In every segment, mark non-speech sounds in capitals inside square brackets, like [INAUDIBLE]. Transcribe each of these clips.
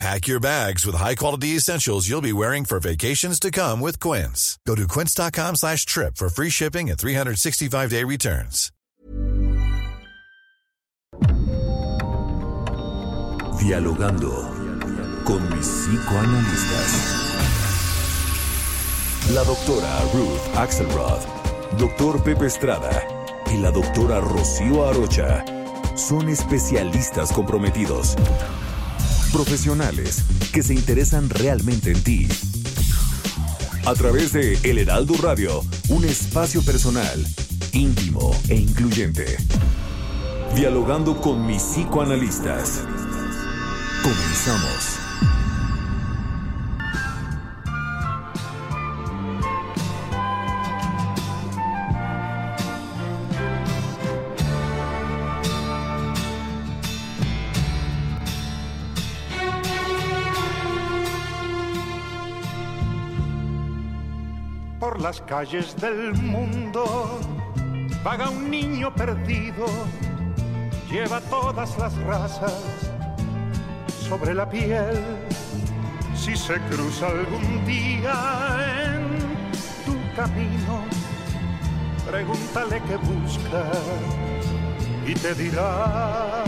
Pack your bags with high-quality essentials you'll be wearing for vacations to come with Quince. Go to quince.com slash trip for free shipping and 365-day returns. Dialogando con mis psicoanalistas. La doctora Ruth Axelrod, doctor Pepe Estrada y la doctora Rocío Arocha son especialistas comprometidos profesionales que se interesan realmente en ti. A través de El Heraldo Radio, un espacio personal, íntimo e incluyente. Dialogando con mis psicoanalistas. Comenzamos. Las calles del mundo vaga un niño perdido, lleva todas las razas sobre la piel. Si se cruza algún día en tu camino, pregúntale qué busca y te dirá.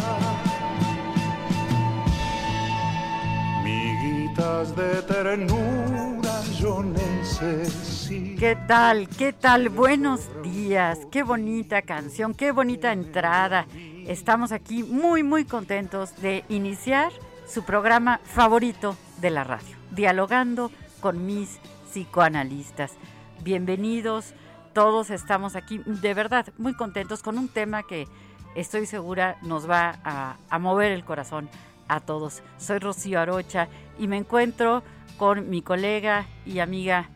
Miguitas de ternura yo necesito. ¿Qué tal? ¿Qué tal? Buenos días. Qué bonita canción, qué bonita entrada. Estamos aquí muy, muy contentos de iniciar su programa favorito de la radio, dialogando con mis psicoanalistas. Bienvenidos, todos estamos aquí de verdad muy contentos con un tema que estoy segura nos va a, a mover el corazón a todos. Soy Rocío Arocha y me encuentro con mi colega y amiga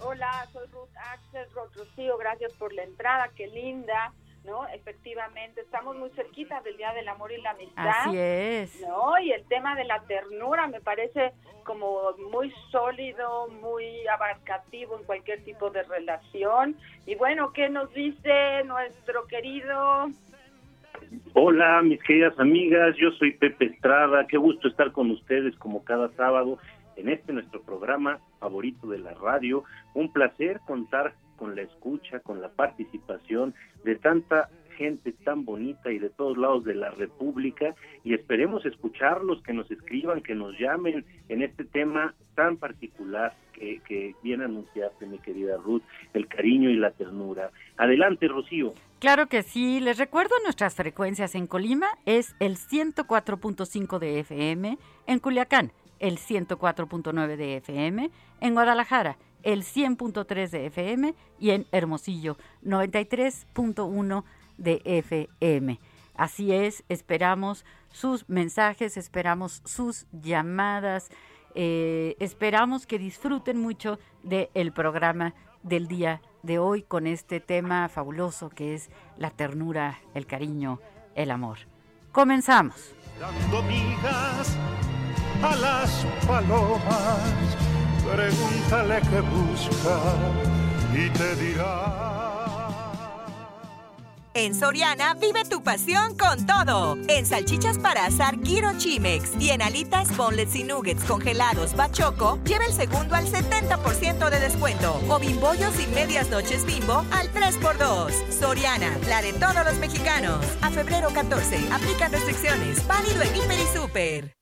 Hola, soy Ruth Axel, Ruth Rocío, gracias por la entrada, qué linda, ¿no? Efectivamente, estamos muy cerquita del Día del Amor y la Amistad. Así es. ¿No? Y el tema de la ternura me parece como muy sólido, muy abarcativo en cualquier tipo de relación. Y bueno, ¿qué nos dice nuestro querido Hola, mis queridas amigas, yo soy Pepe Estrada, qué gusto estar con ustedes como cada sábado en este nuestro programa favorito de la radio. Un placer contar con la escucha, con la participación de tanta gente tan bonita y de todos lados de la República y esperemos escucharlos, que nos escriban, que nos llamen en este tema tan particular que, que viene a anunciarte, mi querida Ruth, el cariño y la ternura. Adelante, Rocío. Claro que sí. Les recuerdo nuestras frecuencias en Colima es el 104.5 de FM, en Culiacán el 104.9 de FM, en Guadalajara el 100.3 de FM y en Hermosillo 93.1 de FM. Así es, esperamos sus mensajes, esperamos sus llamadas, eh, esperamos que disfruten mucho del programa del día de hoy con este tema fabuloso que es la ternura, el cariño, el amor. Comenzamos. A las palomas, pregúntale qué busca y te dirá. En Soriana vive tu pasión con todo. En salchichas para asar Giro Chimex y en alitas, boneless y nuggets congelados Bachoco, lleva el segundo al 70% de descuento. O bimbollos y medias noches bimbo al 3x2. Soriana, la de todos los mexicanos. A febrero 14, aplican restricciones. Válido en Hiper y Super.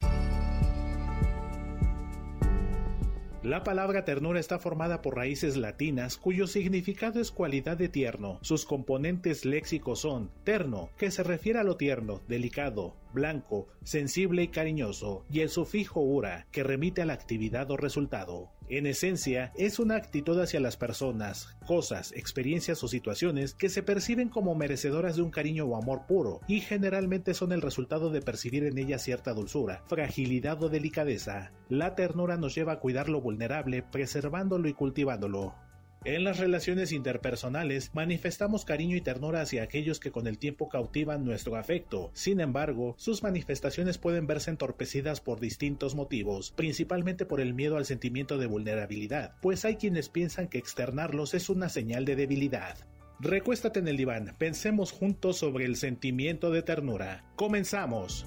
La palabra ternura está formada por raíces latinas cuyo significado es cualidad de tierno. Sus componentes léxicos son terno, que se refiere a lo tierno, delicado, blanco, sensible y cariñoso, y el sufijo ura, que remite a la actividad o resultado. En esencia, es una actitud hacia las personas, cosas, experiencias o situaciones que se perciben como merecedoras de un cariño o amor puro, y generalmente son el resultado de percibir en ellas cierta dulzura, fragilidad o delicadeza. La ternura nos lleva a cuidar lo vulnerable, preservándolo y cultivándolo. En las relaciones interpersonales manifestamos cariño y ternura hacia aquellos que con el tiempo cautivan nuestro afecto. Sin embargo, sus manifestaciones pueden verse entorpecidas por distintos motivos, principalmente por el miedo al sentimiento de vulnerabilidad, pues hay quienes piensan que externarlos es una señal de debilidad. Recuéstate en el diván, pensemos juntos sobre el sentimiento de ternura. Comenzamos.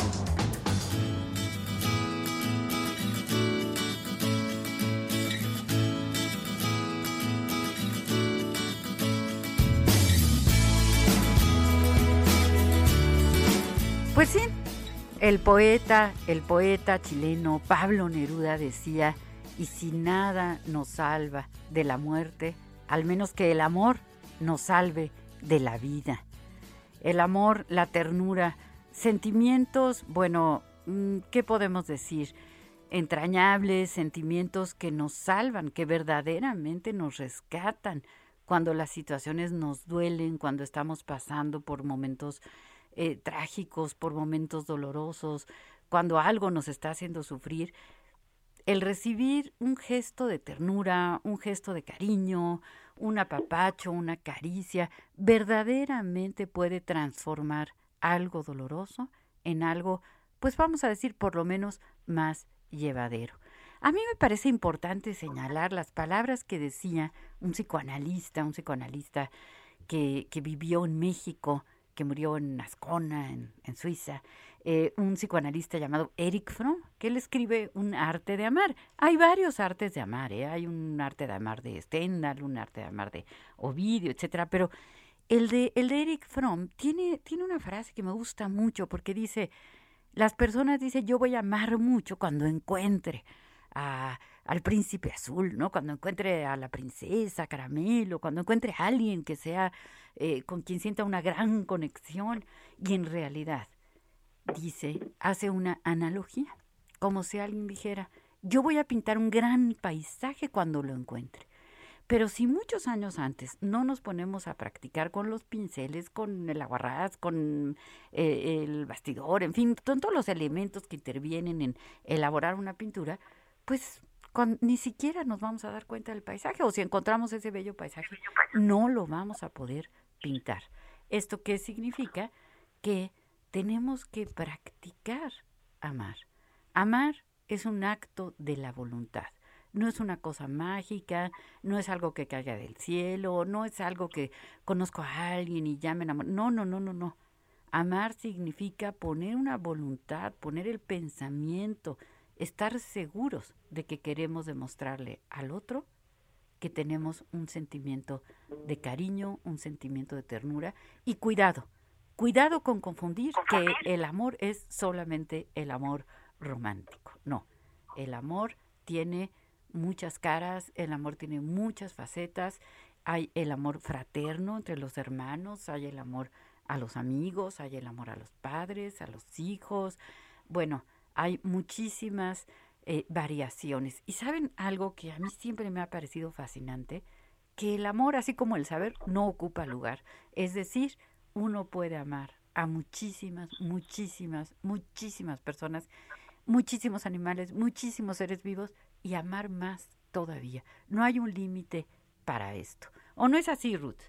Pues sí, el poeta, el poeta chileno Pablo Neruda decía, y si nada nos salva de la muerte, al menos que el amor nos salve de la vida. El amor, la ternura, sentimientos, bueno, mm, ¿qué podemos decir? Entrañables, sentimientos que nos salvan, que verdaderamente nos rescatan cuando las situaciones nos duelen, cuando estamos pasando por momentos eh, trágicos, por momentos dolorosos, cuando algo nos está haciendo sufrir, el recibir un gesto de ternura, un gesto de cariño, un apapacho, una caricia, verdaderamente puede transformar algo doloroso en algo, pues vamos a decir, por lo menos más llevadero. A mí me parece importante señalar las palabras que decía un psicoanalista, un psicoanalista que, que vivió en México murió en Ascona, en, Suiza, eh, un psicoanalista llamado Eric Fromm, que él escribe un arte de amar. Hay varios artes de amar, ¿eh? hay un arte de amar de Stendhal, un arte de amar de Ovidio, etcétera, pero el de, el de Eric Fromm tiene, tiene una frase que me gusta mucho porque dice, las personas dicen, yo voy a amar mucho cuando encuentre al príncipe azul, ¿no? Cuando encuentre a la princesa caramelo, cuando encuentre a alguien que sea eh, con quien sienta una gran conexión y en realidad dice, hace una analogía, como si alguien dijera, yo voy a pintar un gran paisaje cuando lo encuentre. Pero si muchos años antes no nos ponemos a practicar con los pinceles, con el aguarrás, con eh, el bastidor, en fin, con todos los elementos que intervienen en elaborar una pintura, pues ni siquiera nos vamos a dar cuenta del paisaje o si encontramos ese bello paisaje, no lo vamos a poder pintar. ¿Esto qué significa? Que tenemos que practicar amar. Amar es un acto de la voluntad. No es una cosa mágica, no es algo que caiga del cielo, no es algo que conozco a alguien y llamen amor. No, no, no, no, no. Amar significa poner una voluntad, poner el pensamiento, estar seguros de que queremos demostrarle al otro que tenemos un sentimiento de cariño, un sentimiento de ternura y cuidado, cuidado con confundir que el amor es solamente el amor romántico. No, el amor tiene muchas caras, el amor tiene muchas facetas, hay el amor fraterno entre los hermanos, hay el amor a los amigos, hay el amor a los padres, a los hijos. Bueno, hay muchísimas eh, variaciones. Y saben algo que a mí siempre me ha parecido fascinante, que el amor, así como el saber, no ocupa lugar. Es decir, uno puede amar a muchísimas, muchísimas, muchísimas personas, muchísimos animales, muchísimos seres vivos y amar más todavía. No hay un límite para esto. ¿O no es así, Ruth?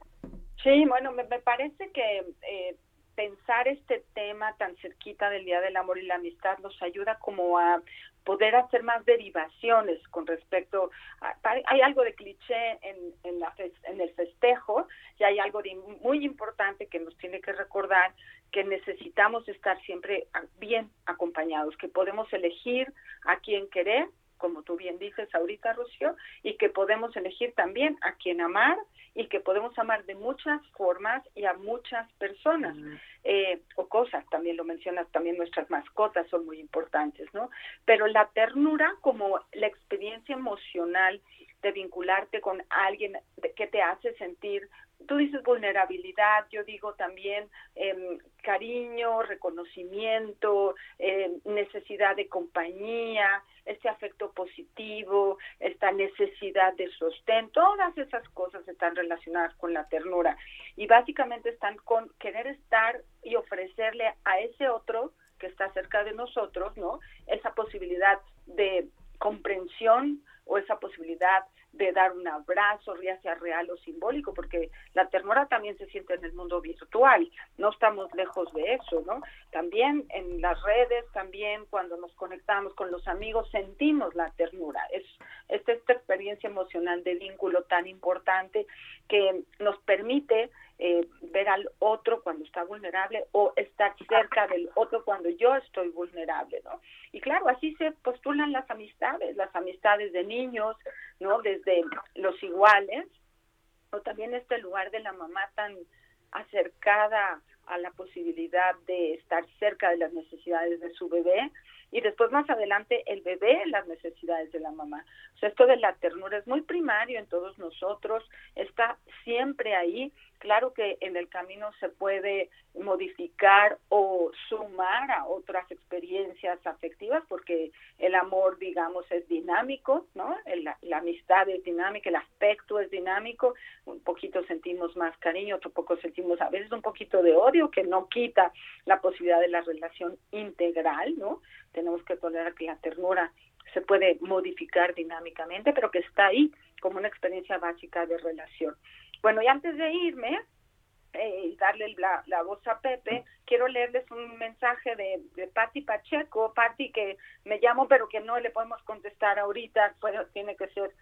Sí, bueno, me, parece que eh, pensar este tema tan cerquita del Día del Amor y la Amistad nos ayuda como a poder hacer más derivaciones con respecto a, hay algo de cliché en, la, en el festejo y hay algo de muy importante que nos tiene que recordar que necesitamos estar siempre bien acompañados, que podemos elegir a quién querer, como tú bien dices ahorita, Rocío, y que podemos elegir también a quién amar y que podemos amar de muchas formas y a muchas personas eh, o cosas, también lo mencionas, también nuestras mascotas son muy importantes, ¿no? Pero la ternura como la experiencia emocional de vincularte con alguien que te hace sentir tú dices vulnerabilidad, yo digo también em, cariño, reconocimiento, em, necesidad de compañía, este afecto positivo, esta necesidad de sostén, todas esas cosas están relacionadas con la ternura y básicamente están con querer estar y ofrecerle a ese otro que está cerca de nosotros, ¿no? Esa posibilidad de comprensión o esa posibilidad de dar un abrazo, ya sea real o simbólico, porque la ternura también se siente en el mundo virtual, no estamos lejos de eso, ¿no? También en las redes, también cuando nos conectamos con los amigos, sentimos la ternura. Es, es esta experiencia emocional de vínculo tan importante que nos permite eh, ver al otro cuando está vulnerable o estar cerca del otro cuando yo estoy vulnerable, ¿no? Y claro, así se postulan las amistades, las amistades de niños, ¿no? Desde los iguales, o también este lugar de la mamá tan acercada a la posibilidad de estar cerca de las necesidades de su bebé y después más adelante el bebé las necesidades de la mamá. Esto de la ternura es muy primario en todos nosotros, está siempre ahí Claro que en el camino se puede modificar o sumar a otras experiencias afectivas porque el amor, digamos, es dinámico, ¿no? la, amistad es dinámica, el aspecto es dinámico, un poquito sentimos más cariño, otro poco sentimos a veces un poquito de odio que no quita la posibilidad de la relación integral, ¿no? Tenemos que tolerar que la ternura se puede modificar dinámicamente, pero que está ahí como una experiencia básica de relación. Bueno, y antes de irme eh, y darle la, voz a Pepe, quiero leerles un mensaje de, de Patti Pacheco, Patti que me llamo pero que no le podemos contestar ahorita, pues, tiene que ser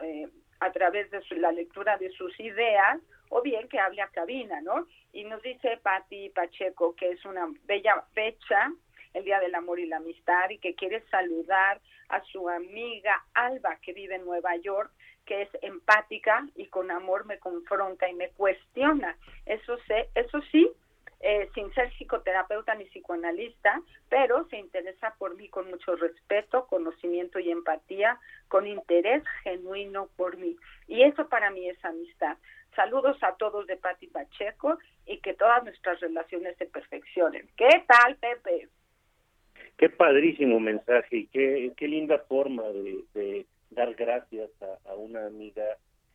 eh, a través de la lectura de sus ideas o bien que hable a cabina, ¿no? Y nos dice Patti Pacheco que es una bella fecha el Día del Amor y la Amistad y que quiere saludar a su amiga Alba que vive en Nueva York que es empática y con amor me confronta y me cuestiona. Eso, sé, eso sí, eh, sin ser psicoterapeuta ni psicoanalista, pero se interesa por mí con mucho respeto, conocimiento y empatía, con interés genuino por mí. Y eso para mí es amistad. Saludos a todos de Pati Pacheco y que todas nuestras relaciones se perfeccionen. ¿Qué tal, Pepe? Qué padrísimo mensaje y qué, qué linda forma de dar gracias a, una amiga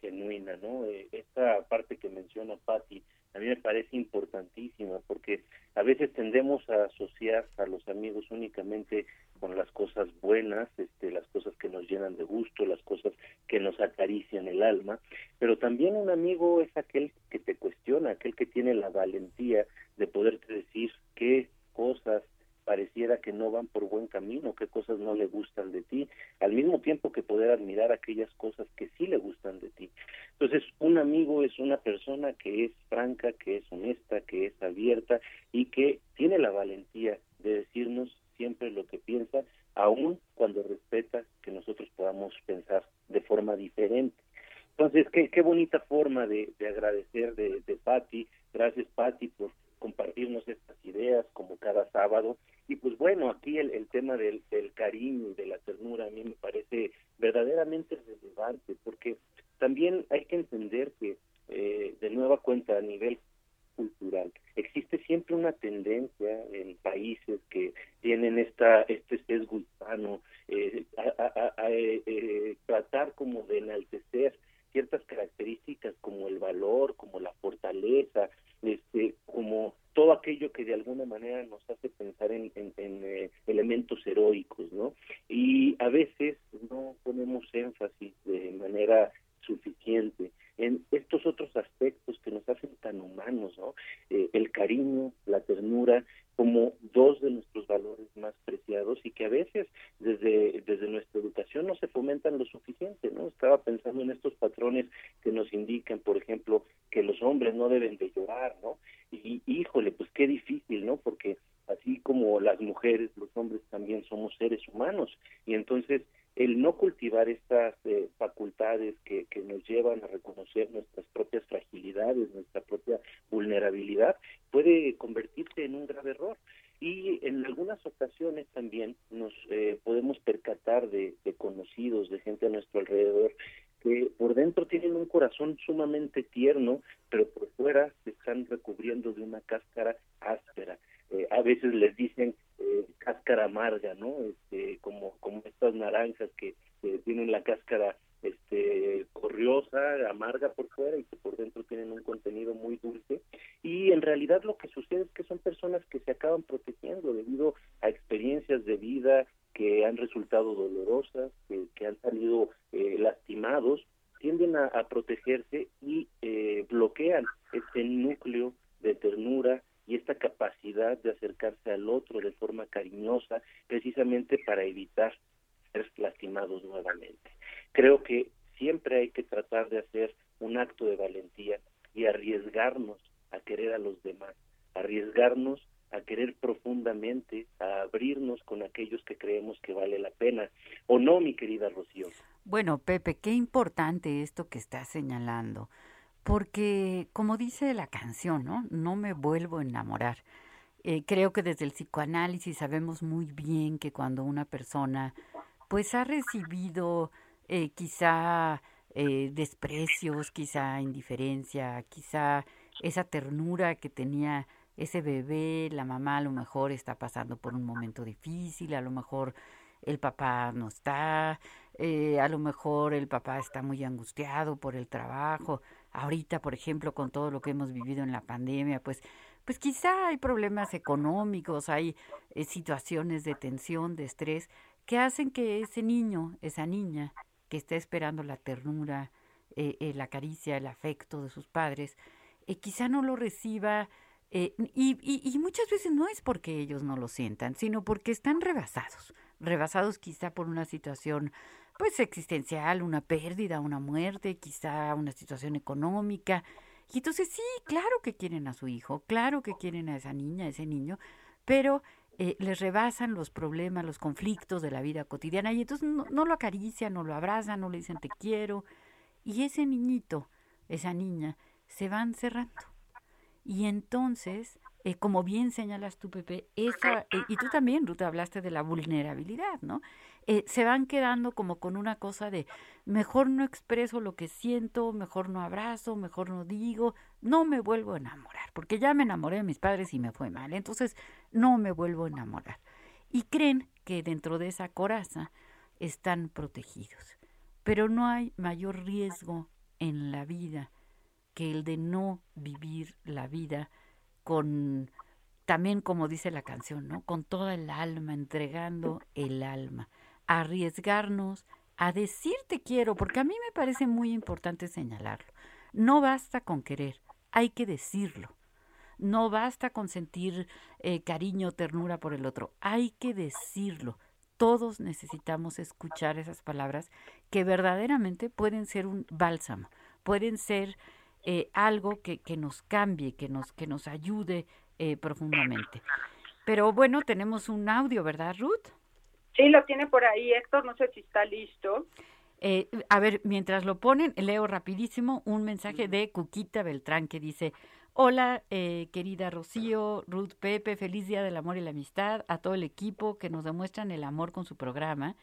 genuina, ¿no? Eh, esta parte que menciona Patti a mí me parece importantísima porque a veces tendemos a asociar a los amigos únicamente con las cosas buenas, este, las cosas que nos llenan de gusto, las cosas que nos acarician el alma, pero también un amigo es aquel que te cuestiona, aquel que tiene la valentía de poderte decir qué cosas pareciera que no van por buen camino, qué cosas no le gustan de ti, al mismo tiempo que poder admirar aquellas cosas que sí le gustan de ti. Entonces, un amigo es una persona que es franca, que es honesta, que es abierta y que tiene la valentía de decirnos siempre lo que piensa, aun cuando respeta que nosotros podamos pensar de forma diferente. Entonces, qué, qué bonita forma de, agradecer de, de. Gracias, Patti, por compartirnos estas ideas como cada sábado. Y pues bueno, aquí el, el tema del, del cariño y de la ternura a mí me parece verdaderamente relevante, porque también hay que entender que, eh, de nueva cuenta, a nivel cultural, existe siempre una tendencia en países que tienen esta este sesgo hispano eh, a, a, eh, tratar como de enaltecer ciertas características como el valor, como la fortaleza, este, como todo aquello que de alguna manera nos hace pensar en, eh, elementos heroicos, ¿no? Y a veces no ponemos énfasis de manera suficiente en estos otros aspectos que nos hacen tan humanos, ¿no? Eh, el cariño, la ternura, como dos de nuestros valores más preciados y que a veces desde, desde nuestra educación no se fomentan lo suficiente, ¿no? Estaba pensando en estos patrones que nos indican, por ejemplo, que los hombres no deben de llorar, ¿no? Y híjole, pues qué difícil, ¿no? Porque así como las mujeres, los hombres también somos seres humanos y entonces el no cultivar estas eh, facultades que, que nos llevan a reconocer nuestras propias fragilidades, nuestra propia vulnerabilidad, puede convertirse en un grave error. Y en algunas ocasiones también nos eh, podemos percatar de, de conocidos, de gente a nuestro alrededor, que por dentro tienen un corazón sumamente tierno, pero fuera se están recubriendo de una cáscara áspera. Eh, a veces les dicen eh, cáscara amarga, ¿no? Este, como, como estas naranjas que tienen la cáscara este corriosa, amarga por fuera y que por dentro tienen un contenido muy dulce. Y en realidad que son personas que se acaban protegiendo debido a experiencias de vida que han resultado dolorosas, que, han salido eh, lastimados, tienden a, protegerse y eh, bloquean este núcleo de ternura y esta capacidad de acercarse al otro de forma cariñosa, precisamente para evitar ser lastimados nuevamente. Creo que siempre hay que tratar de hacer un acto de valentía y arriesgarnos a querer a los demás, arriesgarnos a querer profundamente, a abrirnos con aquellos que creemos que vale la pena. ¿O no, mi querida Rocío? Bueno, Pepe, qué importante esto que estás señalando, porque como dice la canción, ¿no? No me vuelvo a enamorar. Eh, creo que desde el psicoanálisis sabemos muy bien que cuando una persona pues ha recibido eh, quizá eh, desprecios, quizá indiferencia, quizá esa ternura que tenía ese bebé, la mamá a lo mejor está pasando por un momento difícil, a lo mejor el papá no está, eh, a lo mejor el papá está muy angustiado por el trabajo. Ahorita, por ejemplo, con todo lo que hemos vivido en la pandemia, pues, pues quizá hay problemas económicos, hay situaciones de tensión, de estrés, que hacen que ese niño, esa niña, que está esperando la ternura, eh, eh, la caricia, el afecto de sus padres, eh, quizá no lo reciba y, y, muchas veces no es porque ellos no lo sientan, sino porque están rebasados, rebasados quizá por una situación pues existencial, una pérdida, una muerte, quizá una situación económica. Y entonces sí, claro que quieren a su hijo, claro que quieren a esa niña, a ese niño, pero eh, les rebasan los problemas, los conflictos de la vida cotidiana y entonces no, lo acarician, no lo abrazan, no le dicen te quiero. Y ese niñito, esa niña, se van cerrando. Y entonces, eh, como bien señalas tú, Pepe, esa, eh, y tú también, Ruth, hablaste de la vulnerabilidad, ¿no? Eh, se van quedando como con una cosa de mejor no expreso lo que siento, mejor no abrazo, mejor no digo, no me vuelvo a enamorar, porque ya me enamoré de mis padres y me fue mal, entonces no me vuelvo a enamorar. Y creen que dentro de esa coraza están protegidos. Pero no hay mayor riesgo en la vida que el de no vivir la vida con, también como dice la canción, ¿no? Con toda el alma, entregando el alma arriesgarnos a decir te quiero, porque a mí me parece muy importante señalarlo. No basta con querer, hay que decirlo. No basta con sentir eh, cariño, ternura por el otro, hay que decirlo. Todos necesitamos escuchar esas palabras que verdaderamente pueden ser un bálsamo, pueden ser eh, algo que, que, nos cambie, que nos, que nos ayude eh, profundamente. Pero bueno, tenemos un audio, ¿verdad, Ruth? Sí, lo tiene por ahí Héctor, no sé si está listo. Eh, a ver, mientras lo ponen, leo rapidísimo un mensaje de Cuquita Beltrán que dice, hola eh, querida Rocío, Ruth Pepe, feliz día del amor y la amistad a todo el equipo que nos demuestran el amor con su programa.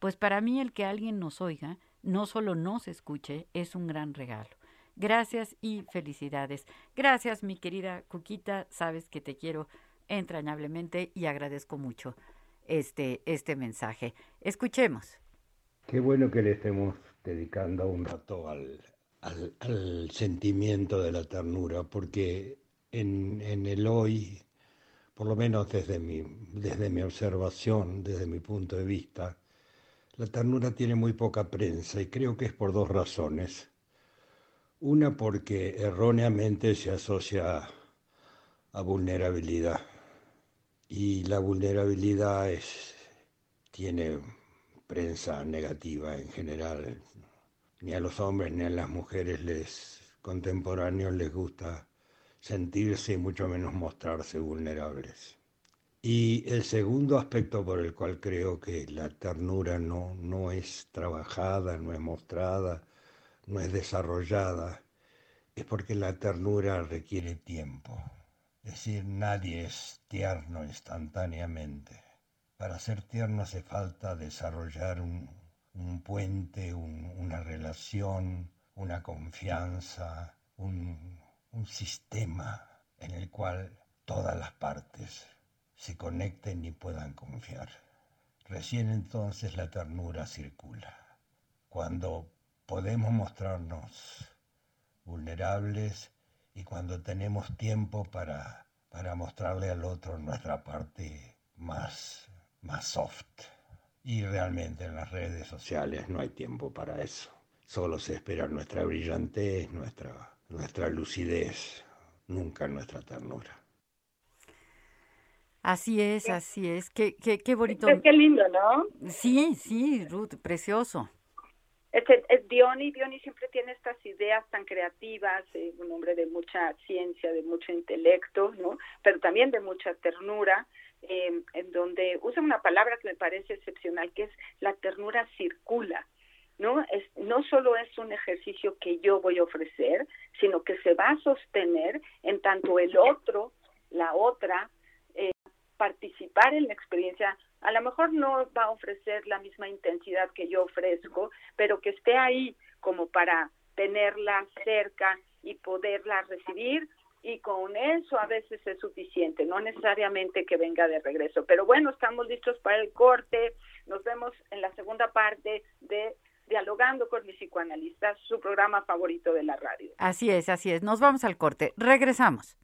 Pues para mí el que alguien nos oiga, no solo nos escuche, es un gran regalo. Gracias y felicidades. Gracias mi querida Cuquita, sabes que te quiero entrañablemente y agradezco mucho este, este mensaje. Escuchemos. Qué bueno que le estemos dedicando un rato al, al, sentimiento de la ternura, porque en, en, el hoy, por lo menos desde mi, desde mi observación, desde mi punto de vista, la ternura tiene muy poca prensa y creo que es por dos razones. Una porque erróneamente se asocia a vulnerabilidad y la vulnerabilidad tiene prensa negativa en general. Ni a los hombres ni a las mujeres les contemporáneos les gusta sentirse y mucho menos mostrarse vulnerables. Y el segundo aspecto por el cual creo que la ternura no, no es trabajada, no es mostrada, no es desarrollada, es porque la ternura requiere tiempo. Es decir, nadie es tierno instantáneamente. Para ser tierno hace falta desarrollar un, puente, una relación, una confianza, un, sistema en el cual todas las partes se conecten y puedan confiar. Recién entonces la ternura circula. Cuando podemos mostrarnos vulnerables y cuando tenemos tiempo para, para mostrarle al otro nuestra parte más, más soft. Y realmente en las redes sociales no hay tiempo para eso. Solo se espera nuestra brillantez, nuestra, nuestra lucidez, nunca nuestra ternura. Así es, así es. Qué, qué, qué bonito. Qué, lindo, ¿no? Sí, sí, Ruth, precioso. Este, es Diony, Diony siempre tiene estas ideas tan creativas, eh, un hombre de mucha ciencia, de mucho intelecto, ¿no? Pero también de mucha ternura, eh, en donde usa una palabra que me parece excepcional, que es la ternura circula. ¿no? Es, no solo es un ejercicio que yo voy a ofrecer, sino que se va a sostener en tanto el otro, la otra, eh, participar en la experiencia, a lo mejor no va a ofrecer la misma intensidad que yo ofrezco, pero que esté ahí como para tenerla cerca y poderla recibir y con eso a veces es suficiente, no necesariamente que venga de regreso. Pero bueno, estamos listos para el corte. Nos vemos en la segunda parte de Dialogando con mis psicoanalistas, su programa favorito de la radio. Así es, así es. Nos vamos al corte. Regresamos.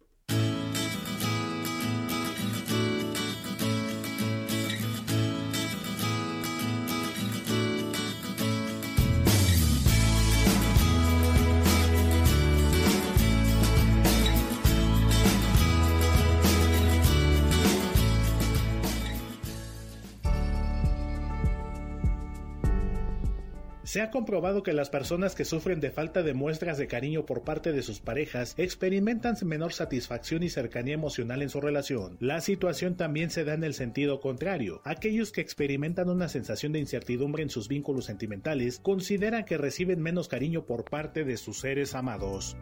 Se ha comprobado que las personas que sufren de falta de muestras de cariño por parte de sus parejas experimentan menor satisfacción y cercanía emocional en su relación. La situación también se da en el sentido contrario. Aquellos que experimentan una sensación de incertidumbre en sus vínculos sentimentales consideran que reciben menos cariño por parte de sus seres amados.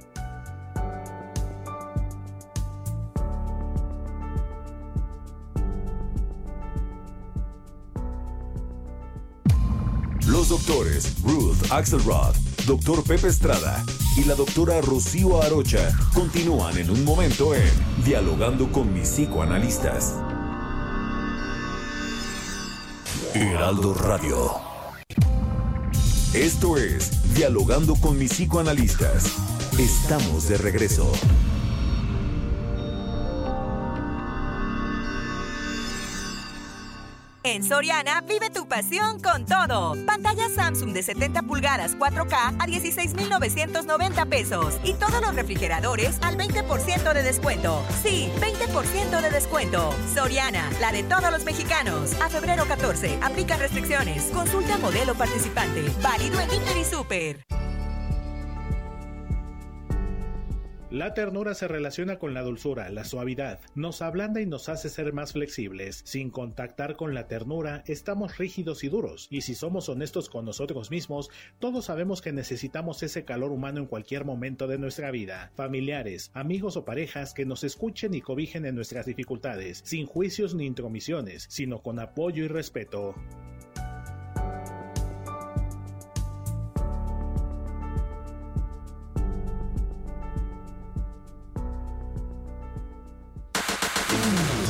Los doctores Ruth Axelrod, doctor Pepe Estrada y la doctora Rocío Arocha continúan en un momento en Dialogando con mis psicoanalistas. Heraldo Radio. Esto es Dialogando con mis psicoanalistas. Estamos de regreso. En Soriana, vive tu pasión con todo. Pantalla Samsung de 70 pulgadas 4K a 16,990 pesos. Y todos los refrigeradores al 20% de descuento. Sí, 20% de descuento. Soriana, la de todos los mexicanos. A febrero 14, aplica restricciones. Consulta modelo participante. Válido en Inter y Super. La ternura se relaciona con la dulzura, la suavidad, nos ablanda y nos hace ser más flexibles. Sin contactar con la ternura, estamos rígidos y duros, y si somos honestos con nosotros mismos, todos sabemos que necesitamos ese calor humano en cualquier momento de nuestra vida. Familiares, amigos o parejas que nos escuchen y cobijen en nuestras dificultades, sin juicios ni intromisiones, sino con apoyo y respeto.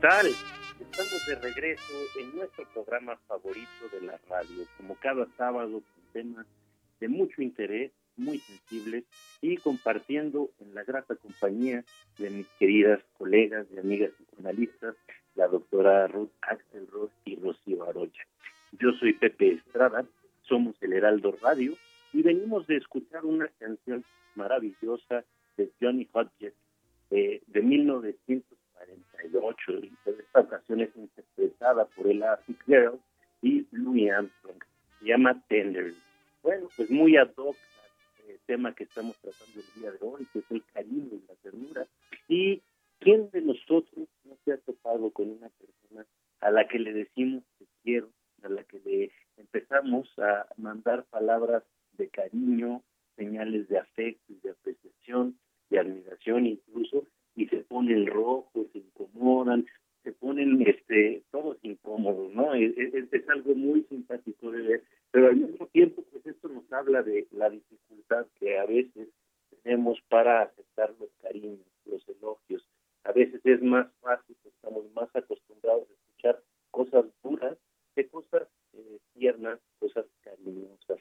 tal? Estamos de regreso en nuestro programa favorito de la radio, como cada sábado, con temas de mucho interés, muy sensibles y compartiendo en la grata compañía de mis queridas colegas y amigas psicoanalistas, la doctora Ruth Axelrod y Rocío Aroya. Yo soy Pepe Estrada, somos el Heraldo Radio y venimos de escuchar una canción maravillosa de Johnny Hodges eh, de 1900 48. Pues, esta canción es interpretada por Ella Fitzgerald y Louis Armstrong. Se llama Tender. Bueno, pues muy ad hoc al eh, tema que estamos tratando el día de hoy, que es el cariño y la ternura. ¿Y quién de nosotros no se ha topado con una persona a la que le decimos te quiero, a la que le empezamos a mandar palabras de cariño, señales de afecto, y de apreciación, de admiración incluso, ponen rojos, se incomodan, se ponen este todos incómodos, ¿no? Es, es, algo muy simpático de ver, pero al mismo tiempo pues esto nos habla de la dificultad que a veces tenemos para aceptar los cariños, los elogios. A veces es más fácil, estamos más acostumbrados a escuchar cosas duras que cosas eh, tiernas, cosas cariñosas.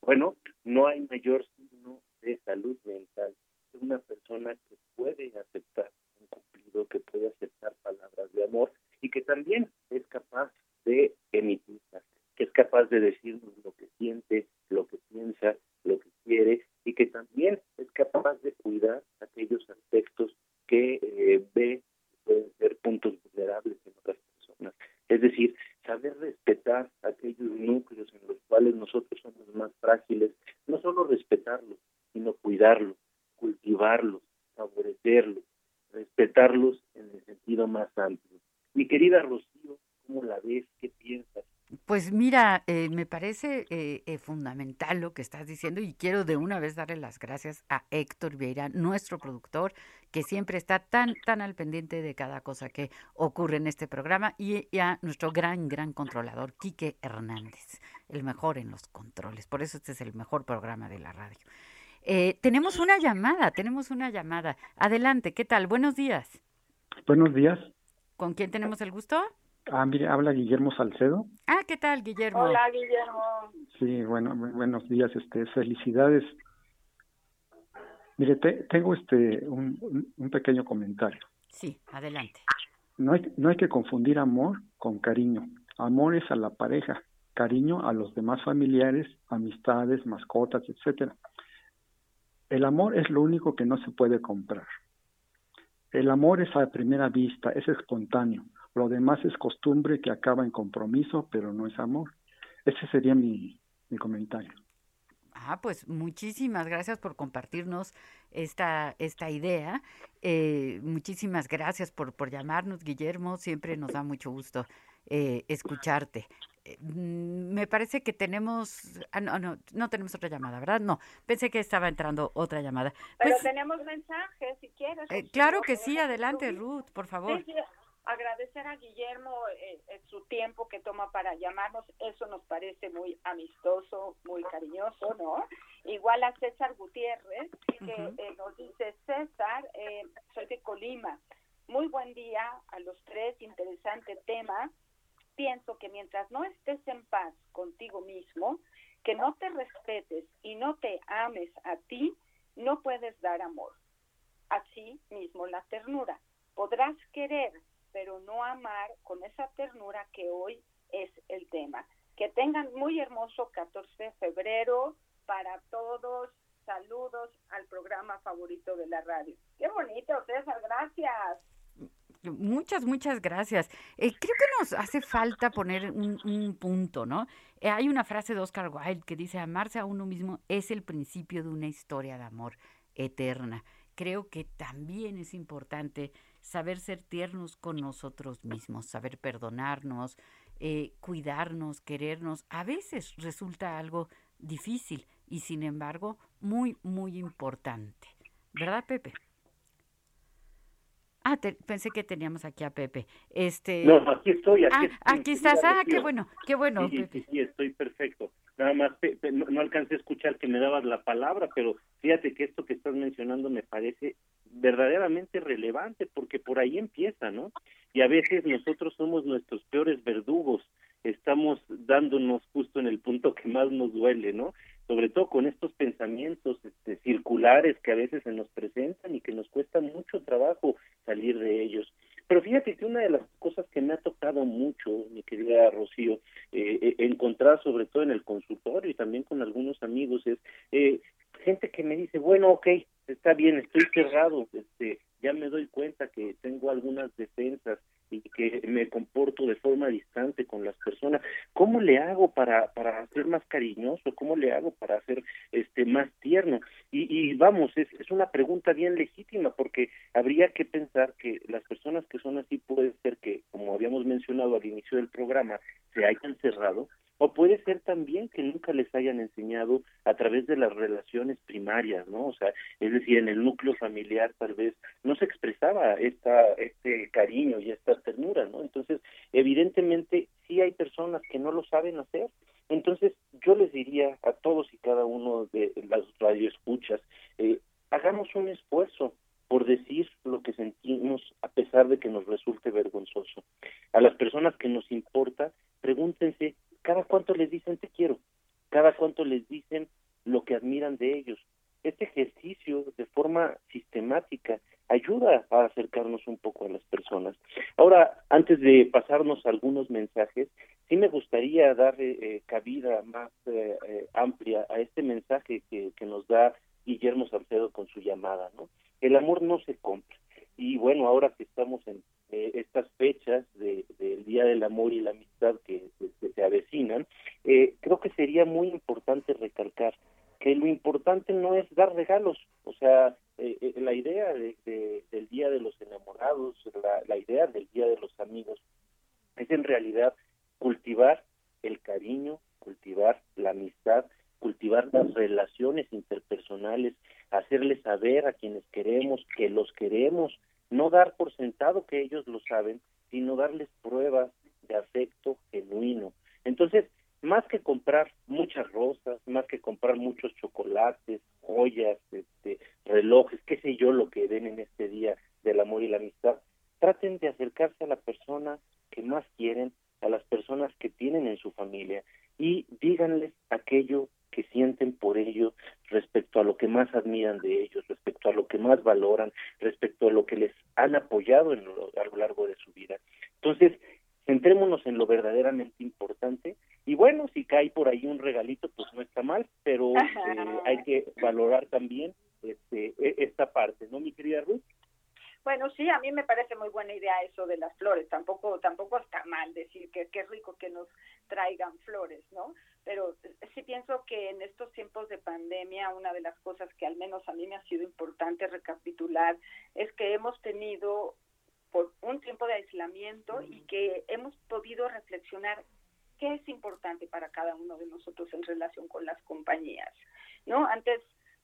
Bueno, no hay mayor signo de salud mental que una persona que puede aceptar un cumplido, que puede aceptar palabras de amor y que también es capaz de emitirlas, que es capaz de decirnos lo que siente, lo que piensa, lo que quiere y que también es capaz de cuidar aquellos aspectos que eh, ve pueden ser puntos vulnerables en otras personas. Es decir, saber respetar aquellos núcleos en los cuales nosotros somos más frágiles, no solo respetarlos, sino cuidarlos, cultivarlos, favorecerlos, respetarlos en el sentido más amplio. Mi querida Rocío, ¿cómo la ves? ¿Qué piensas? Pues mira, eh, me parece eh, eh, fundamental lo que estás diciendo y quiero de una vez darle las gracias a Héctor Vieira, nuestro productor, que siempre está tan, tan al pendiente de cada cosa que ocurre en este programa y, y a nuestro gran, gran controlador, Quique Hernández, el mejor en los controles. Por eso este es el mejor programa de la radio. Tenemos una llamada, tenemos una llamada. Adelante, ¿qué tal? Buenos días. Buenos días. ¿Con quién tenemos el gusto? Ah, mire, habla Guillermo Salcedo. Ah, ¿qué tal, Guillermo? Hola, Guillermo. Sí, bueno, buenos días, este, felicidades. Mire, te, tengo este un, un, pequeño comentario. Sí, adelante. No hay, no hay que confundir amor con cariño. Amor es a la pareja, cariño a los demás familiares, amistades, mascotas, etcétera. El amor es lo único que no se puede comprar. El amor es a primera vista, es espontáneo. Lo demás es costumbre que acaba en compromiso, pero no es amor. Ese sería mi, mi comentario. Ah, pues muchísimas gracias por compartirnos esta, esta idea. Eh, muchísimas gracias por, por llamarnos, Guillermo. Siempre nos da mucho gusto eh, escucharte. Eh, me parece que tenemos, ah, no, no, no tenemos otra llamada, ¿verdad? No, pensé que estaba entrando otra llamada. Pero pues, tenemos mensajes, si quieres. Eh, claro que sí, adelante, Ruth, por favor. Sí, sí. Agradecer a Guillermo eh, su tiempo que toma para llamarnos, eso nos parece muy amistoso, muy cariñoso, ¿no? Igual a César Gutiérrez, que uh -huh. eh, nos dice, César, eh, soy de Colima, muy buen día a los tres, interesante tema. Pienso que mientras no estés en paz contigo mismo, que no te respetes y no te ames a ti, no puedes dar amor. Así mismo la ternura. Podrás querer, pero no amar con esa ternura que hoy es el tema. Que tengan muy hermoso 14 de febrero para todos. Saludos al programa favorito de la radio. Qué bonito, César, gracias. Muchas, muchas gracias. Eh, creo que nos hace falta poner un, un punto, ¿no? Eh, hay una frase de Oscar Wilde que dice, amarse a uno mismo es el principio de una historia de amor eterna. Creo que también es importante saber ser tiernos con nosotros mismos, saber perdonarnos, eh, cuidarnos, querernos. A veces resulta algo difícil y sin embargo muy, muy importante. ¿Verdad, Pepe? Ah, te, pensé que teníamos aquí a Pepe. Este... No, aquí estoy. Aquí, ah, estoy, aquí estás. Ah, qué bueno, qué bueno. Sí, sí, sí, estoy perfecto. Nada más, Pepe, no, no, alcancé a escuchar que me dabas la palabra, pero fíjate que esto que estás mencionando me parece verdaderamente relevante porque por ahí empieza, ¿no? Y a veces nosotros somos nuestros peores verdugos, estamos dándonos justo en el punto que más nos duele, ¿no? Sobre todo con estos pensamientos este, circulares que a veces se nos presentan y que nos cuesta mucho trabajo salir de ellos. Pero fíjate que una de las cosas que me ha tocado mucho, mi querida Rocío, eh, eh, encontrar sobre todo en el consultorio y también con algunos amigos es eh, gente que me dice, bueno, ok, está bien, estoy cerrado, este, ya me doy cuenta que tengo algunas defensas y que me comporto de forma distante con las personas. ¿Cómo le hago para, para ser más cariñoso? ¿Cómo le hago para ser este más tierno? Y, y vamos, es, es una pregunta bien legítima porque habría que pensar que las personas que son así puede ser que, como habíamos mencionado al inicio del programa, se hayan cerrado o puede ser también que nunca les hayan enseñado a través de las relaciones primarias, ¿no? O sea, es decir, en el núcleo familiar tal vez no se expresaba esta este cariño y esta ternura, ¿no? Entonces, evidentemente sí hay personas que no lo saben hacer. Entonces, yo les diría a todos y cada uno de las radioescuchas, eh, hagamos un esfuerzo por decir lo que sentimos a pesar de que nos resulte vergonzoso. A las personas que nos importa, pregúntense cada cuánto les dicen te quiero, cada cuánto les dicen lo que admiran de ellos. Este ejercicio de forma sistemática ayuda a acercarnos un poco a las personas. Ahora, antes de pasarnos algunos mensajes, sí me gustaría dar eh, cabida más eh, eh, amplia a este mensaje que, que nos da Guillermo Salcedo con su llamada, ¿no? El amor no se compra. Y bueno, ahora que estamos en eh, estas fechas de, del Día del Amor y la Amistad que, se avecinan, eh, creo que sería muy importante recalcar que lo importante no es dar regalos, o sea, eh, la idea de, del Día de los Enamorados, la idea del Día de los Amigos, es en realidad cultivar el cariño, cultivar la amistad, cultivar las relaciones interpersonales, hacerles saber a quienes queremos que los queremos, no dar por sentado que ellos lo saben, sino darles pruebas de afecto genuino. Entonces, más que comprar muchas rosas, más que comprar muchos chocolates, joyas, este, relojes, qué sé yo, lo que den en este día del amor y la amistad, traten de acercarse a la persona que más quieren, a las personas que tienen en su familia y díganles aquello que sienten por ello respecto a lo que más admiran de ellos, respecto a lo que más valoran, respecto a lo que les han apoyado en lo, a lo largo de su vida. Entonces, centrémonos en lo verdaderamente importante y bueno, si cae por ahí un regalito, pues no está mal, pero eh, hay que valorar también este, e, esta parte, ¿no, mi querida Ruth? Bueno, sí, a mí me parece muy buena idea eso de las flores. Tampoco, tampoco está mal decir que qué rico que nos traigan flores, ¿no? Pero sí pienso que en estos tiempos de pandemia, una de las cosas que al menos a mí me ha sido importante recapitular es que hemos tenido por un tiempo de aislamiento y que hemos podido reflexionar qué es importante para cada uno de nosotros en relación con las compañías, ¿no? Antes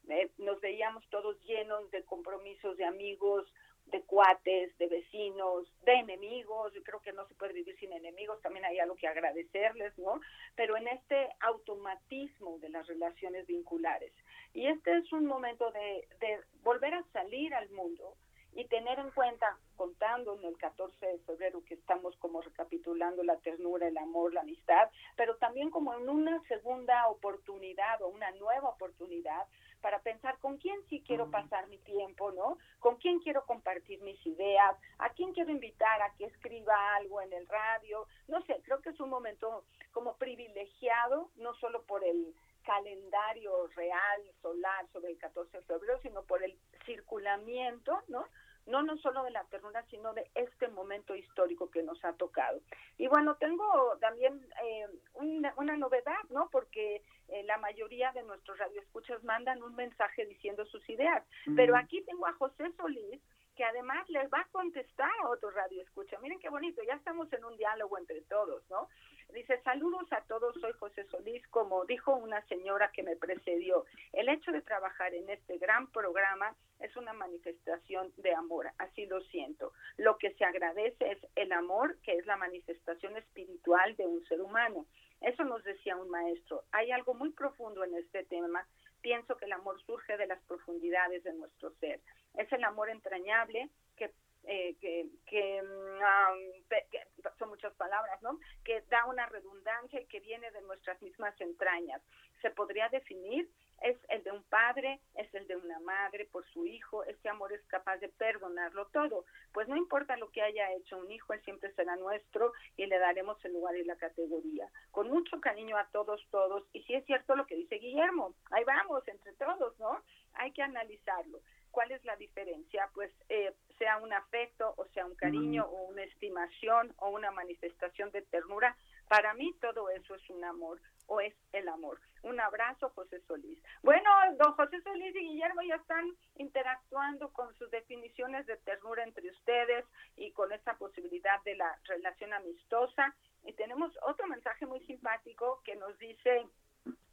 eh, nos veíamos todos llenos de compromisos de amigos, de cuates, de vecinos, de enemigos, yo creo que no se puede vivir sin enemigos, también hay algo que agradecerles, ¿no? Pero en este automatismo de las relaciones vinculares. Y este es un momento de, de volver a salir al mundo y tener en cuenta, contando en el 14 de febrero que estamos como recapitulando la ternura, el amor, la amistad, pero también como en una segunda oportunidad o una nueva oportunidad para pensar con quién sí quiero pasar mi tiempo, ¿no? Con quién quiero compartir mis ideas, a quién quiero invitar a que escriba algo en el radio, no sé, creo que es un momento como privilegiado, no solo por el calendario real solar sobre el 14 de febrero, sino por el circulamiento, ¿no? No no solo de la ternura, sino de este momento histórico que nos ha tocado. Y bueno, tengo también eh, una, una, novedad, ¿no? Porque eh, la mayoría de nuestros radioescuchas mandan un mensaje diciendo sus ideas, pero aquí tengo a José Solís, que además les va a contestar a otro radio escucha. Miren qué bonito, ya estamos en un diálogo entre todos, ¿no? Dice, saludos a todos, soy José Solís, como dijo una señora que me precedió, el hecho de trabajar en este gran programa es una manifestación de amor, así lo siento. Lo que se agradece es el amor, que es la manifestación espiritual de un ser humano. Eso nos decía un maestro. Hay algo muy profundo en este tema. Pienso que el amor surge de las profundidades de nuestro ser. Es el amor entrañable que eh, que, mm, son muchas palabras, ¿no? Que da una redundancia y que viene de nuestras mismas entrañas. Se podría definir es el de un padre, es el de una madre por su hijo, este amor es capaz de perdonarlo todo. Pues no importa lo que haya hecho un hijo, él siempre será nuestro y le daremos el lugar y la categoría. Con mucho cariño a todos, todos. Y si es cierto lo que dice Guillermo, ahí vamos, entre todos, ¿no? Hay que analizarlo. ¿Cuál es la diferencia? Pues eh, sea un afecto o sea un cariño o una estimación o una manifestación de ternura, para mí todo eso es un amor o es el amor. Un abrazo, José Solís. Bueno, don José Solís y Guillermo ya están interactuando con sus definiciones de ternura entre ustedes y con esa posibilidad de la relación amistosa. Y tenemos otro mensaje muy simpático que nos dice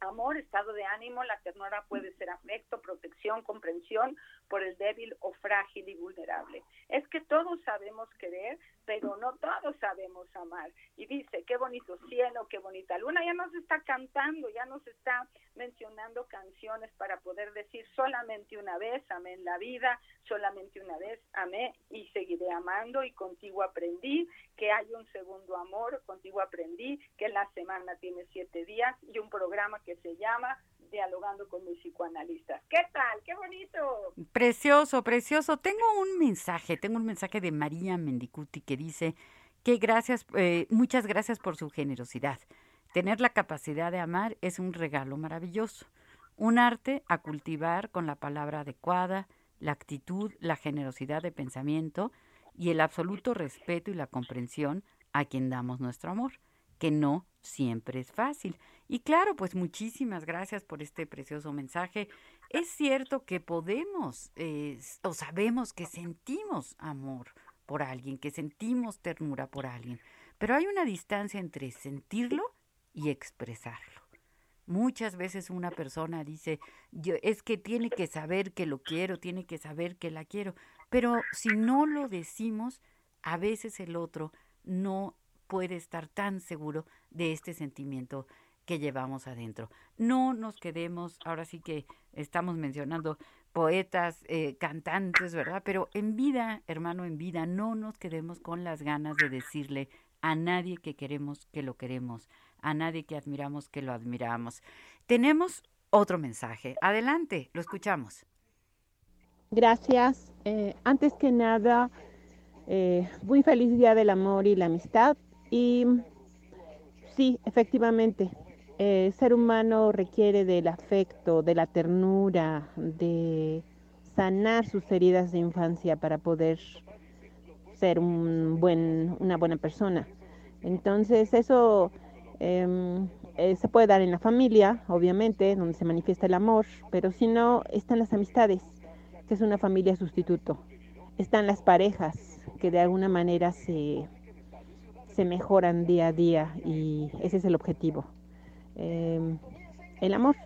amor, estado de ánimo, la ternura puede ser afecto, protección, comprensión por el débil o frágil y vulnerable. Es que todos sabemos querer, pero no todos sabemos amar. Y dice, qué bonito cielo, qué bonita luna, ya nos está cantando, ya nos está mencionando canciones para poder decir solamente una vez, amé en la vida, solamente una vez, amé y seguiré amando y contigo aprendí que hay un segundo amor, contigo aprendí que la semana tiene siete días y un programa que se llama Dialogando con mis psicoanalistas. ¿Qué tal? ¡Qué bonito! Precioso, precioso. Tengo un mensaje, tengo un mensaje de María Mendicuti que dice que gracias, eh, muchas gracias por su generosidad. Tener la capacidad de amar es un regalo maravilloso, un arte a cultivar con la palabra adecuada, la actitud, la generosidad de pensamiento y el absoluto respeto y la comprensión a quien damos nuestro amor, que no siempre es fácil. Y claro, pues muchísimas gracias por este precioso mensaje. Es cierto que podemos eh, o sabemos que sentimos amor por alguien, que sentimos ternura por alguien, pero hay una distancia entre sentirlo y expresarlo. Muchas veces una persona dice, yo, es que tiene que saber que lo quiero, tiene que saber que la quiero, pero si no lo decimos, a veces el otro no puede estar tan seguro de este sentimiento que llevamos adentro. No nos quedemos, ahora sí que estamos mencionando poetas, eh, cantantes, ¿verdad? Pero en vida, hermano, en vida, no nos quedemos con las ganas de decirle a nadie que queremos que lo queremos, a nadie que admiramos que lo admiramos. Tenemos otro mensaje. Adelante, lo escuchamos. Gracias. Eh, antes que nada, eh, muy feliz Día del Amor y la Amistad. Y sí, efectivamente, el ser humano requiere del afecto, de la ternura, de sanar sus heridas de infancia para poder ser un buen, una buena persona. Entonces eso em, eh, se puede dar en la familia, obviamente, donde se manifiesta el amor, pero si no, están las amistades, que es una familia sustituto. Están las parejas, que de alguna manera se, se mejoran día a día y ese es el objetivo. Em, el amor,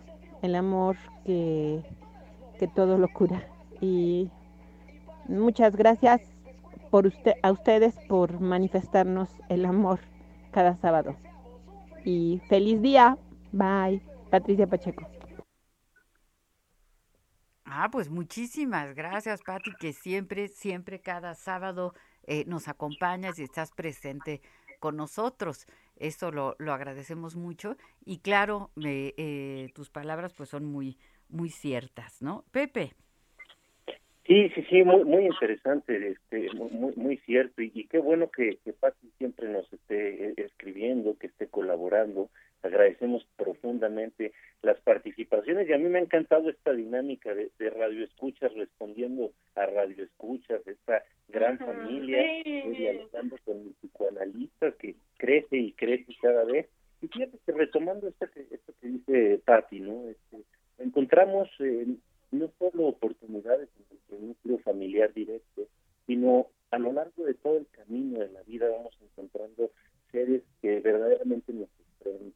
el amor que, que todo lo cura. Y muchas gracias por usted, a ustedes por manifestarnos el amor cada sábado. Y feliz día. Bye. Patricia Pacheco. Ah, pues muchísimas gracias, Pati, que siempre, siempre cada sábado eh, nos acompañas y estás presente con nosotros. Esto lo, lo agradecemos mucho y claro, eh, tus palabras pues son muy, muy ciertas, ¿no? Pepe. Sí, sí, sí, muy, muy interesante, este, muy, muy cierto y, qué bueno que, que Pati siempre nos esté eh, escribiendo, que esté colaborando. Agradecemos profundamente las participaciones y a mí me ha encantado esta dinámica de, de radio escuchas respondiendo a radio escuchas, esta gran familia, dialogando con mis psicoanalistas que crece y crece cada vez. Y fíjate que retomando esto que, esto que dice Patti, ¿no? Este, encontramos eh, no solo oportunidades en nuestro núcleo familiar directo, sino a lo largo de todo el camino de la vida vamos encontrando seres que verdaderamente nos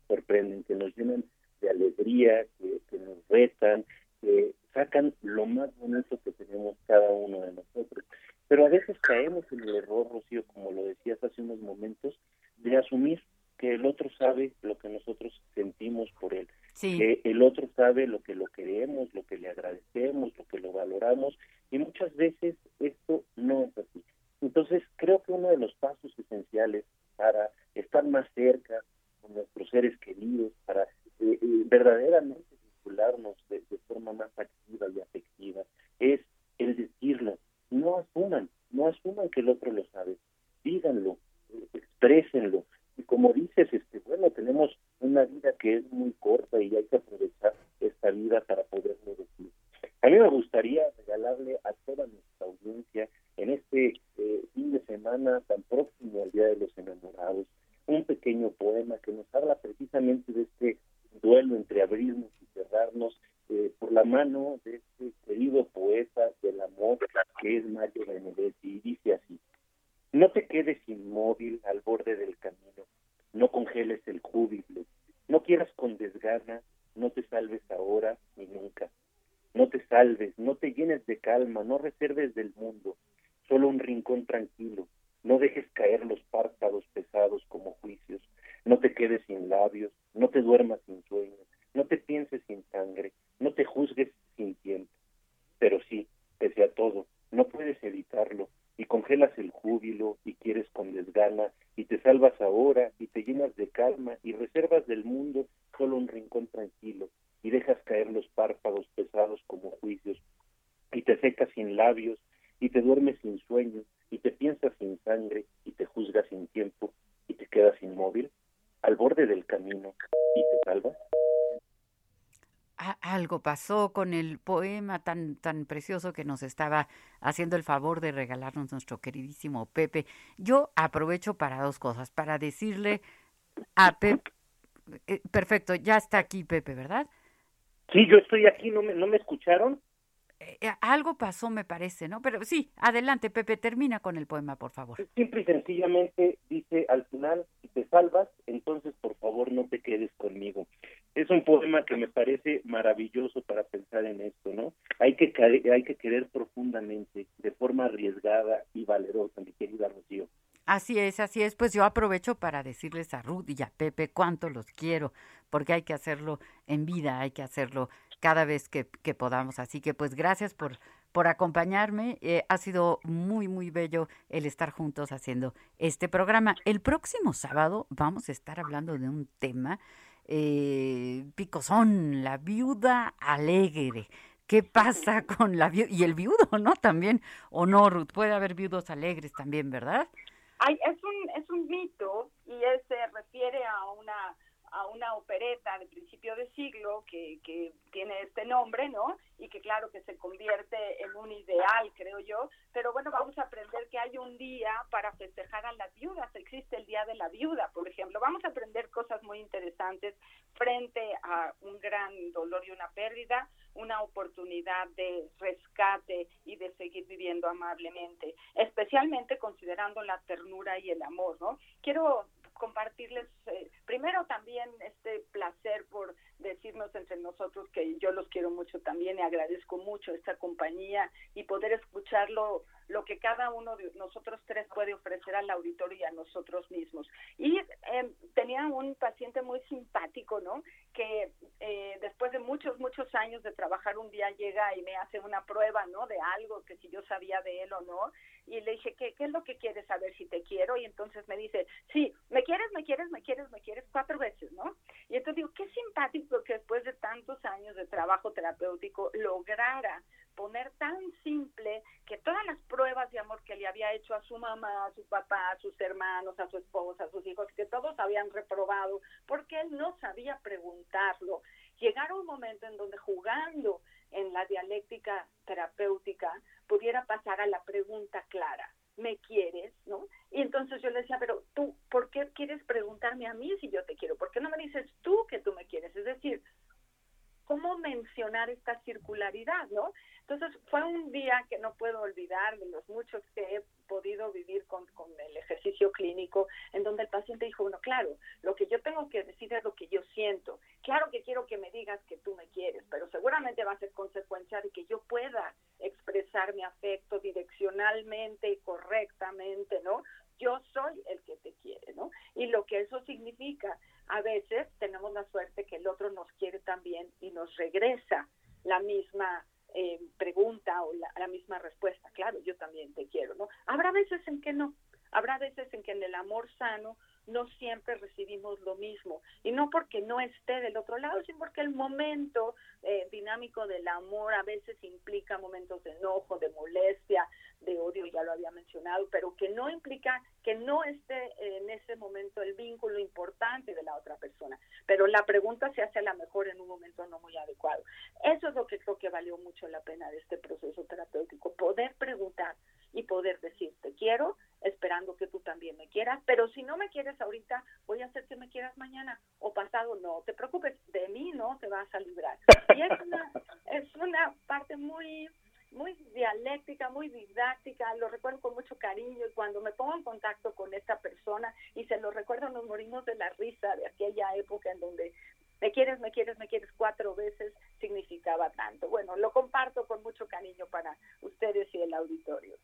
sorprenden, que nos llenan de alegría, que, que nos retan, que sacan lo más bonito que tenemos cada uno de nosotros. Pero a veces caemos en el error, Rocío, como lo decías hace unos momentos, de asumir que el otro sabe lo que nosotros sentimos por él, que el otro sabe lo que lo queremos, lo que le agradecemos, lo que lo valoramos, Y muchas veces esto no es así. Entonces, creo que uno de los pasos esenciales para estar más cerca con nuestros seres queridos, para eh, eh, verdaderamente vincularnos de, forma más activa y afectiva, es el decirlo. No asuman, no asuman que el otro lo sabe. Díganlo, eh, exprésenlo. Y como dices, este, bueno, tenemos una vida que es muy corta y hay que aprovechar esta vida para poderlo decir. A mí me gustaría regalarle a toda nuestra audiencia en este eh, fin de semana tan próximo al Día de los Enamorados un pequeño poema que nos habla precisamente de este duelo entre abrirnos y cerrarnos eh, por la mano de este querido poeta del amor que es Mario Benedetti y dice así no te quedes inmóvil al borde del camino no congeles el júbilo no quieras con desgana no te salves ahora ni nunca no te salves no te llenes de calma no reserves del mundo solo un rincón tranquilo. No dejes caer los párpados pesados como juicios, no te quedes sin labios, no te duermas sin sueño, no te pienses sin sangre, no te juzgues sin tiempo. Pero sí, pese a todo, no puedes evitarlo, y congelas el júbilo y quieres con desgana, y te salvas ahora y te llenas de calma y reservas del mundo solo un rincón tranquilo, y dejas caer los párpados pesados como juicios, y te secas sin labios, y te duermes sin sueño, y te piensas sin sangre y te juzgas sin tiempo y te quedas inmóvil al borde del camino y te salvas? algo pasó con el poema tan tan precioso que nos estaba haciendo el favor de regalarnos nuestro queridísimo Pepe. Yo aprovecho para dos cosas, para decirle a Pepe, eh, perfecto, ya está aquí Pepe, ¿verdad? Sí, yo estoy aquí, ¿no me, no me escucharon? Eh, eh, algo pasó, me parece, ¿no? Pero sí, adelante, Pepe, termina con el poema, por favor. Simple y sencillamente dice al final, si te salvas, entonces por favor no te quedes conmigo. Es un poema que me parece maravilloso para pensar en esto, ¿no? Hay que, que querer profundamente, de forma arriesgada y valerosa, mi querida Rocío. Así es, así es. Pues yo aprovecho para decirles a Ruth y a Pepe cuánto los quiero, porque hay que hacerlo en vida, hay que hacerlo cada vez que, podamos. Así que pues gracias por, por acompañarme. Eh, ha sido muy, muy bello el estar juntos haciendo este programa. El próximo sábado vamos a estar hablando de un tema, eh, picosón, la viuda alegre. ¿Qué pasa [LAUGHS] con la viuda? Y el viudo, ¿no? También, o no, Ruth, puede haber viudos alegres también, ¿verdad? Ay, es un, es un mito y se refiere a una a una opereta de principio de siglo que, que tiene este nombre, ¿no? Y que claro que se convierte en un ideal, creo yo. Pero bueno, vamos a aprender que hay un día para festejar a las viudas. Existe el Día de la Viuda, por ejemplo. Vamos a aprender cosas muy interesantes frente a un gran dolor y una pérdida, una oportunidad de rescate y de seguir viviendo amablemente, especialmente considerando la ternura y el amor, ¿no? Quiero compartirles eh, primero también este placer por decirnos entre nosotros que yo los quiero mucho también y agradezco mucho esta compañía y poder escucharlo lo que cada uno de nosotros tres puede ofrecer al auditorio y a nosotros mismos. Y em, tenía un paciente muy simpático, ¿no? Que eh, después de muchos, muchos años de trabajar un día llega y me hace una prueba, ¿no? De algo que si yo sabía de él o no. Y le dije, ¿qué, qué es lo que quieres saber si te quiero? Y entonces me dice, sí, me quieres, me quieres, me quieres, me quieres cuatro veces, ¿no? Y entonces digo, qué simpático que después de tantos años de trabajo terapéutico lograra poner tan simple que todas las pruebas de amor que le había hecho a su mamá, a su papá, a sus hermanos, a su esposa, a sus hijos, que todos habían reprobado porque él no sabía preguntarlo. Llegar a un momento en donde jugando en la dialéctica terapéutica pudiera pasar a la pregunta clara. ¿Me quieres? ¿No? Y entonces yo le decía, pero tú, ¿por qué quieres preguntarme a mí si yo te quiero? ¿Por qué no me dices tú que tú me quieres? Es decir, ¿cómo mencionar esta circularidad, no? Entonces fue un día que no puedo olvidar de los muchos que he podido vivir con, con, el ejercicio clínico, en donde el paciente dijo, bueno, claro, lo que yo tengo que decir es lo que yo siento. Claro que quiero que me digas que tú me quieres, pero seguramente va a ser consecuencia de que yo pueda expresar mi afecto direccionalmente y correctamente, ¿no? Yo soy el que te quiere, ¿no? Y lo que eso significa, a veces tenemos la suerte que el otro nos quiere también y nos regresa la misma eh, pregunta o la, la misma respuesta. Claro, yo también te quiero, ¿no? Habrá veces en que no. Habrá veces en que en el amor sano no siempre recibimos lo mismo. Y no porque no esté del otro lado, sino porque el momento eh, dinámico del amor a veces implica momentos de enojo, de molestia, de odio, ya lo había mencionado, pero que no implica que no esté en ese momento el vínculo importante de la otra persona. Pero la pregunta se hace a la mejor en un momento no muy adecuado. Eso es lo que creo que valió mucho la pena de este proceso terapéutico, poder preguntar y poder decir, te quiero, esperando que tú también me quieras, pero si no me quieres ahorita, voy a hacer que me quieras mañana o pasado, no te preocupes, de mí no te vas a librar. Y es una, [LAUGHS] es una parte muy muy dialéctica, muy didáctica, lo recuerdo con mucho cariño y cuando me pongo en contacto con esta persona y se lo recuerdo, nos morimos de la risa de aquella época en donde me quieres, me quieres, me quieres cuatro veces significaba tanto. Bueno, lo comparto con mucho cariño para ustedes y el auditorio.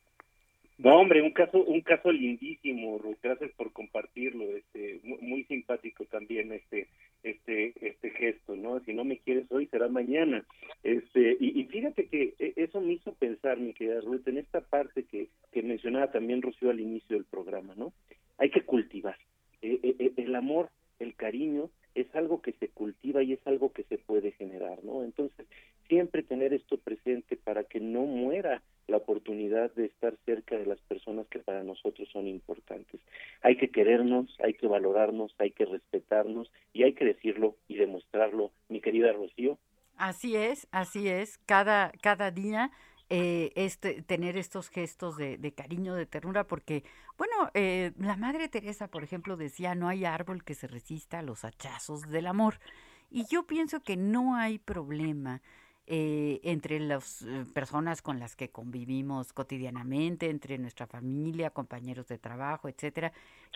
No, hombre, un caso, un caso lindísimo, Ruth. Gracias por compartirlo. Este, muy, simpático también este, este, este gesto, ¿no? Si no me quieres hoy, será mañana. Este, y, fíjate que e, eso me hizo pensar, mi querida Ruth, en esta parte que, que mencionaba también Rocío al inicio del programa, ¿no? Hay que cultivar. E, e, el amor, el cariño, es algo que se cultiva y es algo que se puede generar, ¿no? Entonces, siempre tener esto presente para que no muera la oportunidad de estar cerca de las personas que para nosotros son importantes. Hay que querernos, hay que valorarnos, hay que respetarnos y hay que decirlo y demostrarlo, mi querida Rocío. Así es, así es. Cada, cada día eh, este, tener estos gestos de, cariño, de ternura, porque, bueno, eh, la Madre Teresa, por ejemplo, decía, no hay árbol que se resista a los hachazos del amor. Y yo pienso que no hay problema eh, entre las personas con las que convivimos cotidianamente, entre nuestra familia, compañeros de trabajo, etcétera,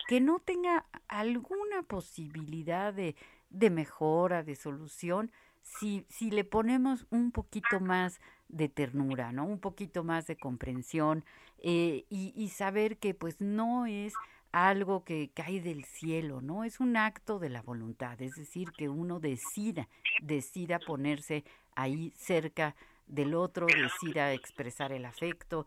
que no tenga alguna posibilidad de, de mejora, de solución, si, si le ponemos un poquito más de ternura, ¿no? Un poquito más de comprensión eh, y, y saber que pues no es algo que cae del cielo, ¿no? Es un acto de la voluntad, es decir, que uno decida, decida ponerse ahí cerca del otro, decida expresar el afecto.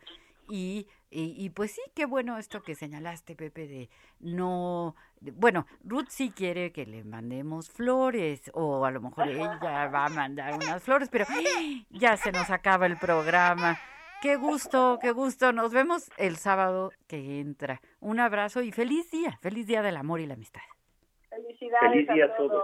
Y, y, pues sí, qué bueno esto que señalaste, Pepe, de no, bueno, Ruth sí quiere que le mandemos flores, o a lo mejor ella va a mandar unas flores, pero ya se nos acaba el programa. Qué gusto, qué gusto. Nos vemos el sábado que entra. Un abrazo y feliz día, feliz día del amor y la amistad. Felicidades feliz día a todos.